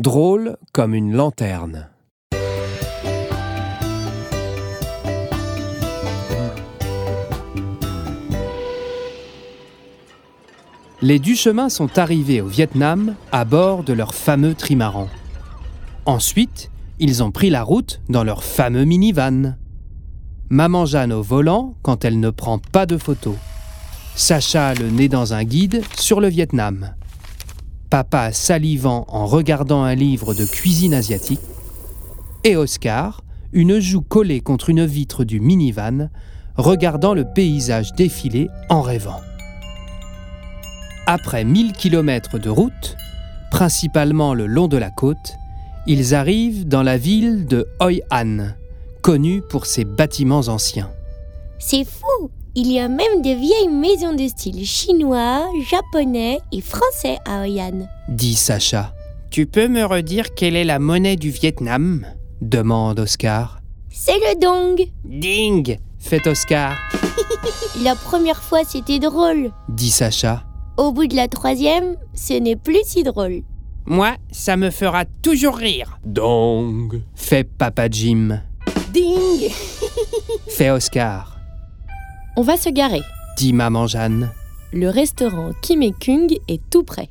Drôle comme une lanterne. Les Duchemin sont arrivés au Vietnam à bord de leur fameux trimaran. Ensuite, ils ont pris la route dans leur fameux minivan. Maman Jeanne au volant quand elle ne prend pas de photos. Sacha le nez dans un guide sur le Vietnam. Papa salivant en regardant un livre de cuisine asiatique. Et Oscar, une joue collée contre une vitre du minivan, regardant le paysage défiler en rêvant. Après 1000 km de route, principalement le long de la côte, ils arrivent dans la ville de Hoi An, connue pour ses bâtiments anciens. C'est fou Il y a même de vieilles maisons de style chinois, japonais et français à Hoi An. Dit Sacha. Tu peux me redire quelle est la monnaie du Vietnam? Demande Oscar. C'est le dong Ding fait Oscar. La première fois c'était drôle. Dit Sacha. Au bout de la troisième, ce n'est plus si drôle. Moi, ça me fera toujours rire. Dong fait Papa Jim. Ding Fait Oscar. On va se garer. Dit Maman Jeanne. Le restaurant Kim et Kung est tout près.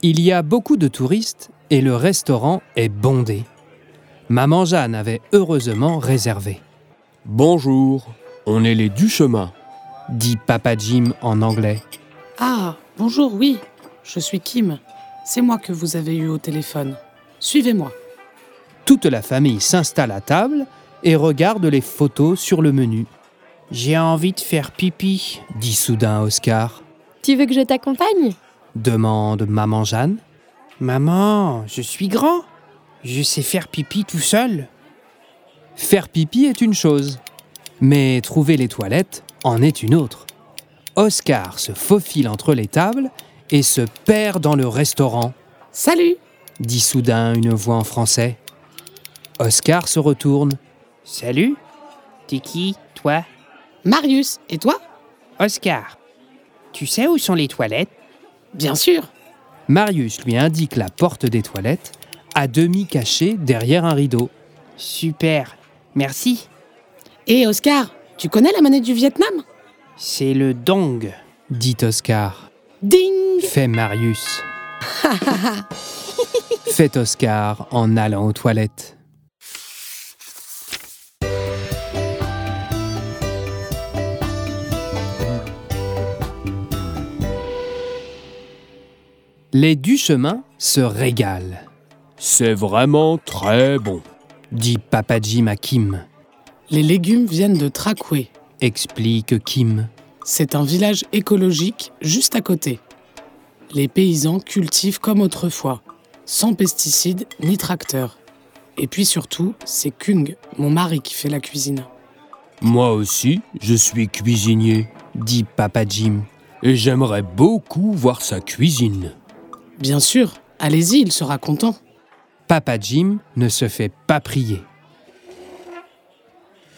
Il y a beaucoup de touristes et le restaurant est bondé. Maman Jeanne avait heureusement réservé. Bonjour, on est les Duchemin. Dit Papa Jim en anglais. Ah, bonjour, oui, je suis Kim. C'est moi que vous avez eu au téléphone. Suivez-moi. Toute la famille s'installe à table et regarde les photos sur le menu. J'ai envie de faire pipi. Dit soudain Oscar. Tu veux que je t'accompagne? Demande Maman Jeanne. Maman, je suis grand. Je sais faire pipi tout seul. Faire pipi est une chose, mais trouver les toilettes en est une autre. Oscar se faufile entre les tables et se perd dans le restaurant, Salut dit soudain une voix en français. Oscar se retourne. Salut T'es qui, toi? Marius, et toi? Oscar. Tu sais où sont les toilettes? Bien sûr Marius lui indique la porte des toilettes, à demi cachée derrière un rideau. Super. Merci. Et Oscar, tu connais la monnaie du Vietnam? C'est le dong. Dit Oscar. Ding Fait Marius. Fait Oscar en allant aux toilettes. Les Duchemin se régalent, C'est vraiment très bon. dit Papa Jim à Kim. Les légumes viennent de Trakwe. Explique Kim. C'est un village écologique juste à côté. Les paysans cultivent comme autrefois, sans pesticides ni tracteurs. Et puis surtout, c'est Kung, mon mari, qui fait la cuisine. Moi aussi, je suis cuisinier Dit Papa Jim. et j'aimerais beaucoup voir sa cuisine. Bien sûr, allez-y, il sera content. Papa Jim ne se fait pas prier.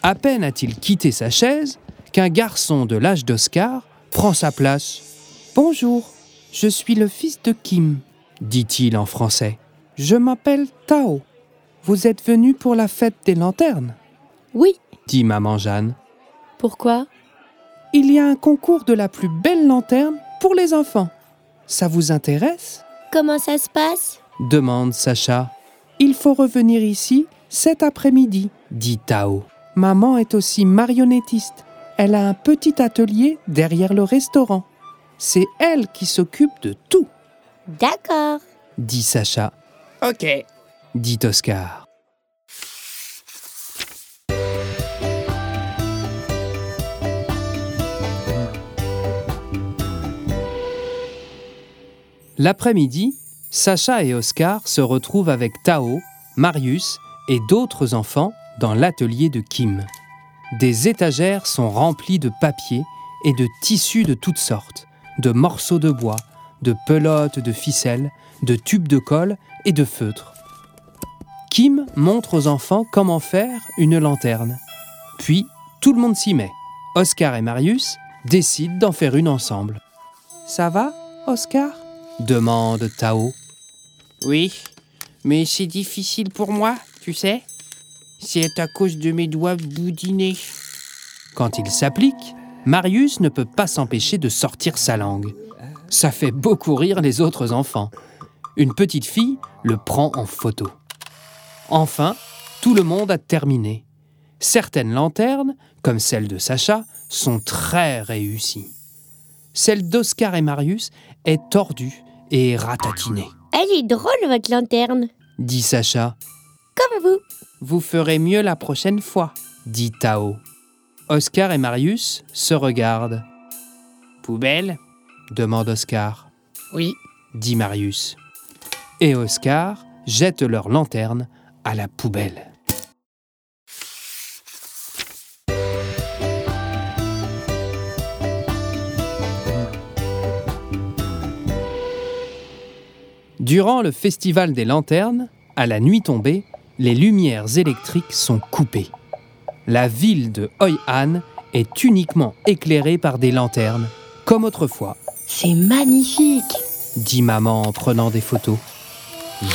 À peine a-t-il quitté sa chaise qu'un garçon de l'âge d'Oscar prend sa place. Bonjour, je suis le fils de Kim, dit-il en français. Je m'appelle Tao. Vous êtes venu pour la fête des lanternes Oui. dit Maman Jeanne. Pourquoi? Il y a un concours de la plus belle lanterne pour les enfants. Ça vous intéresse? Comment ça se passe? demande Sacha. Il faut revenir ici cet après-midi, dit Tao. Maman est aussi marionnettiste. Elle a un petit atelier derrière le restaurant. C'est elle qui s'occupe de tout, D'accord. dit Sacha, Ok. dit Oscar. L'après-midi, Sacha et Oscar se retrouvent avec Tao, Marius et d'autres enfants dans l'atelier de Kim. Des étagères sont remplies de papier et de tissus de toutes sortes, de morceaux de bois, de pelotes de ficelle, de tubes de colle et de feutres. Kim montre aux enfants comment faire une lanterne. Puis, tout le monde s'y met. Oscar et Marius décident d'en faire une ensemble. Ça va, Oscar? demande Tao. Oui, mais c'est difficile pour moi, tu sais. C'est à cause de mes doigts boudinés. Quand il s'applique, Marius ne peut pas s'empêcher de sortir sa langue. Ça fait beaucoup rire les autres enfants. Une petite fille le prend en photo. Enfin, tout le monde a terminé. Certaines lanternes, comme celle de Sacha, sont très réussies. Celle d'Oscar et Marius est tordue et ratatinée, Elle est drôle, votre lanterne. dit Sacha. Comme vous. Vous ferez mieux la prochaine fois, dit Tao. Oscar et Marius se regardent. Poubelle? demande Oscar, Oui. dit Marius. Et Oscar jette leur lanterne à la poubelle. Durant le festival des lanternes, à la nuit tombée, les lumières électriques sont coupées. La ville de Hoi An est uniquement éclairée par des lanternes, comme autrefois, C'est magnifique dit maman en prenant des photos,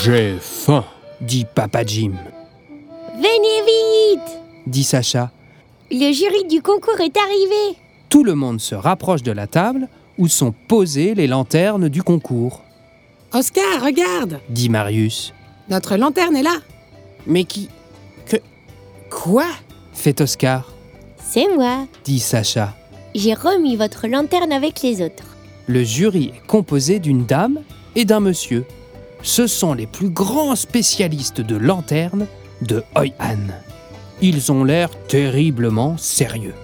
J'ai faim. dit papa Jim, Venez vite dit Sacha. Le jury du concours est arrivé. Tout le monde se rapproche de la table où sont posées les lanternes du concours, Oscar, regarde dit Marius. Notre lanterne est là Mais qui. Que. Quoi? Fait Oscar, C'est moi. dit Sacha. J'ai remis votre lanterne avec les autres. Le jury est composé d'une dame et d'un monsieur. Ce sont les plus grands spécialistes de lanternes de Hoi An. Ils ont l'air terriblement sérieux.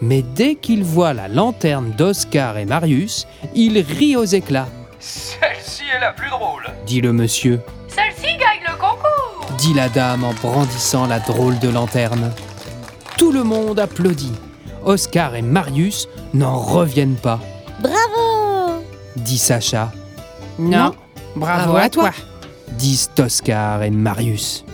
Mais dès qu'ils voient la lanterne d'Oscar et Marius, ils rient aux éclats, Celle-ci est la plus drôle. dit le monsieur, dit la dame en brandissant la drôle de lanterne. Tout le monde applaudit. Oscar et Marius n'en reviennent pas, Bravo dit Sacha, Non. Bravo, à toi. disent Oscar et Marius.